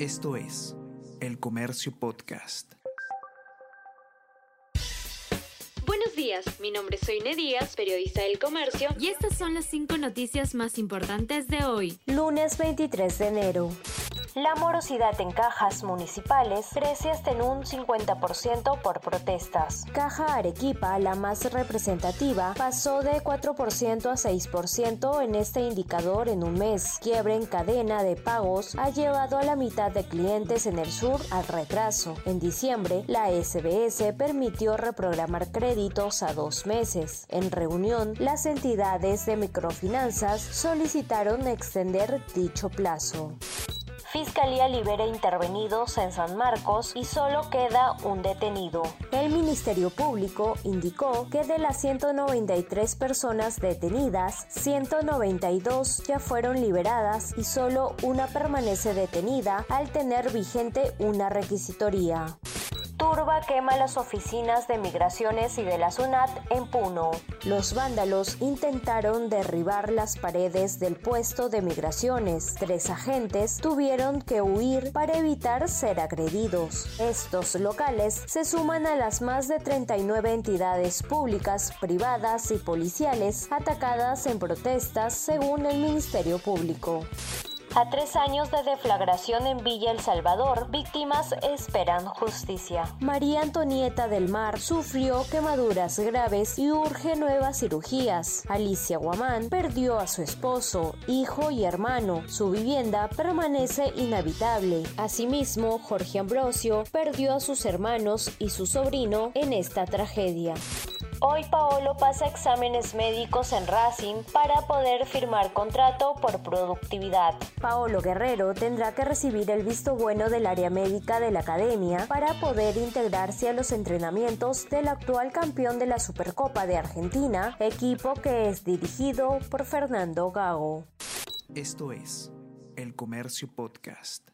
Esto es El Comercio Podcast. Buenos días, mi nombre es Soine Díaz, periodista del Comercio, y estas son las cinco noticias más importantes de hoy, lunes 23 de enero. La morosidad en cajas municipales crece hasta en un 50% por protestas. Caja Arequipa, la más representativa, pasó de 4% a 6% en este indicador en un mes. Quiebre en cadena de pagos ha llevado a la mitad de clientes en el sur al retraso. En diciembre, la SBS permitió reprogramar créditos a dos meses. En reunión, las entidades de microfinanzas solicitaron extender dicho plazo. Fiscalía libera intervenidos en San Marcos y solo queda un detenido. El Ministerio Público indicó que de las 193 personas detenidas, 192 ya fueron liberadas y solo una permanece detenida al tener vigente una requisitoría. Turba quema las oficinas de migraciones y de la SUNAT en Puno. Los vándalos intentaron derribar las paredes del puesto de migraciones. Tres agentes tuvieron que huir para evitar ser agredidos. Estos locales se suman a las más de 39 entidades públicas, privadas y policiales atacadas en protestas según el Ministerio Público. A tres años de deflagración en Villa El Salvador, víctimas esperan justicia. María Antonieta del Mar sufrió quemaduras graves y urge nuevas cirugías. Alicia Guamán perdió a su esposo, hijo y hermano. Su vivienda permanece inhabitable. Asimismo, Jorge Ambrosio perdió a sus hermanos y su sobrino en esta tragedia. Hoy Paolo pasa exámenes médicos en Racing para poder firmar contrato por productividad. Paolo Guerrero tendrá que recibir el visto bueno del área médica de la academia para poder integrarse a los entrenamientos del actual campeón de la Supercopa de Argentina, equipo que es dirigido por Fernando Gago. Esto es El Comercio Podcast.